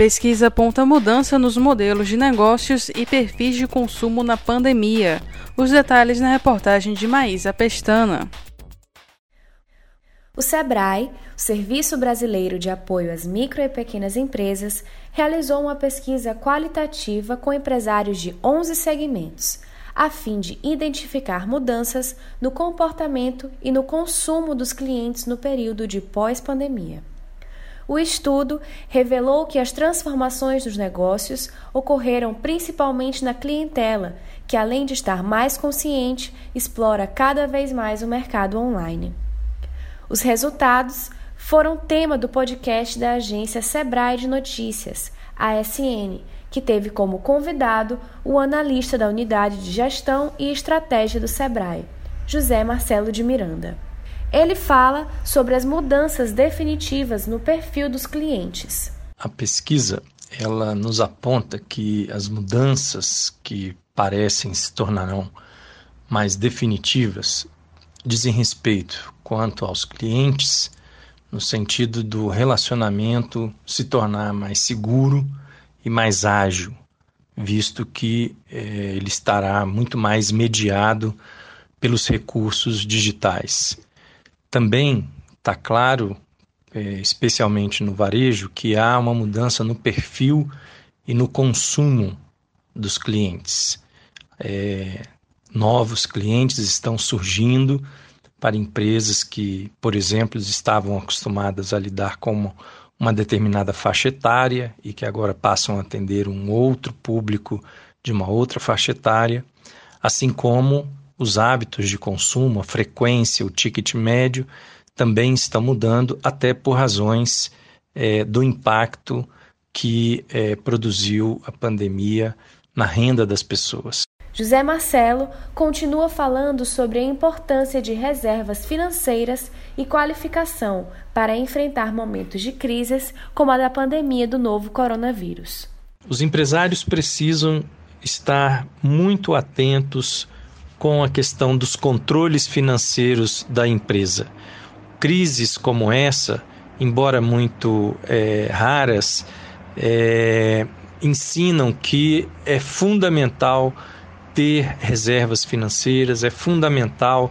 Pesquisa aponta mudança nos modelos de negócios e perfis de consumo na pandemia. Os detalhes na reportagem de Maísa Pestana. O SEBRAE, o Serviço Brasileiro de Apoio às Micro e Pequenas Empresas, realizou uma pesquisa qualitativa com empresários de 11 segmentos, a fim de identificar mudanças no comportamento e no consumo dos clientes no período de pós-pandemia. O estudo revelou que as transformações dos negócios ocorreram principalmente na clientela, que além de estar mais consciente, explora cada vez mais o mercado online. Os resultados foram tema do podcast da agência Sebrae de Notícias, ASN, que teve como convidado o analista da Unidade de Gestão e Estratégia do Sebrae, José Marcelo de Miranda. Ele fala sobre as mudanças definitivas no perfil dos clientes. A pesquisa ela nos aponta que as mudanças que parecem se tornarão mais definitivas dizem respeito quanto aos clientes, no sentido do relacionamento se tornar mais seguro e mais ágil, visto que eh, ele estará muito mais mediado pelos recursos digitais. Também está claro, é, especialmente no varejo, que há uma mudança no perfil e no consumo dos clientes. É, novos clientes estão surgindo para empresas que, por exemplo, estavam acostumadas a lidar com uma determinada faixa etária e que agora passam a atender um outro público de uma outra faixa etária, assim como os hábitos de consumo, a frequência, o ticket médio também estão mudando, até por razões é, do impacto que é, produziu a pandemia na renda das pessoas. José Marcelo continua falando sobre a importância de reservas financeiras e qualificação para enfrentar momentos de crises como a da pandemia do novo coronavírus. Os empresários precisam estar muito atentos com a questão dos controles financeiros da empresa. Crises como essa, embora muito é, raras, é, ensinam que é fundamental ter reservas financeiras, é fundamental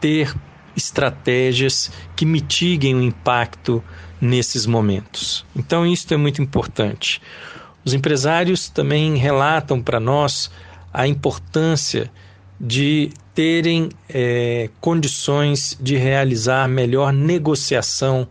ter estratégias que mitiguem o impacto nesses momentos. Então, isso é muito importante. Os empresários também relatam para nós a importância de terem é, condições de realizar melhor negociação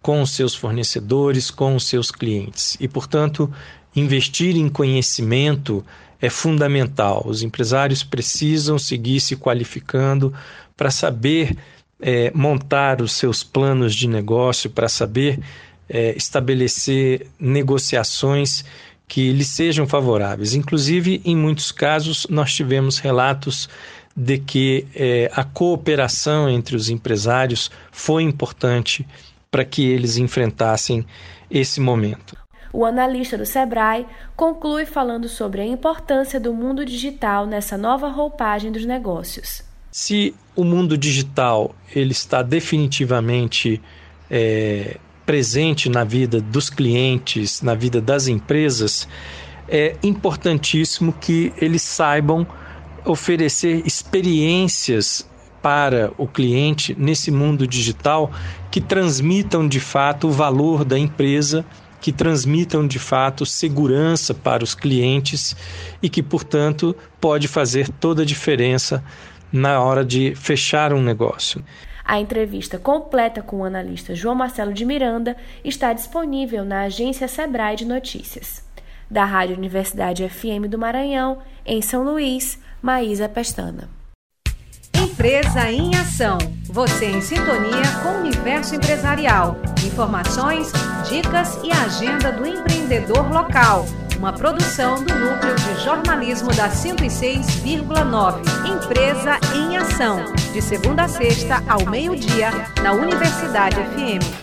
com os seus fornecedores, com os seus clientes. E, portanto, investir em conhecimento é fundamental. Os empresários precisam seguir se qualificando para saber é, montar os seus planos de negócio, para saber é, estabelecer negociações que lhes sejam favoráveis. Inclusive, em muitos casos, nós tivemos relatos de que eh, a cooperação entre os empresários foi importante para que eles enfrentassem esse momento. O analista do Sebrae conclui falando sobre a importância do mundo digital nessa nova roupagem dos negócios. Se o mundo digital ele está definitivamente é, presente na vida dos clientes, na vida das empresas, é importantíssimo que eles saibam oferecer experiências para o cliente nesse mundo digital que transmitam de fato o valor da empresa, que transmitam de fato segurança para os clientes e que, portanto, pode fazer toda a diferença na hora de fechar um negócio. A entrevista completa com o analista João Marcelo de Miranda está disponível na agência Sebrae de Notícias. Da Rádio Universidade FM do Maranhão, em São Luís, Maísa Pestana. Empresa em Ação. Você em sintonia com o universo empresarial. Informações, dicas e agenda do empreendedor local. Uma produção do Núcleo de Jornalismo da 106,9. Empresa em Ação. De segunda a sexta, ao meio-dia, na Universidade FM.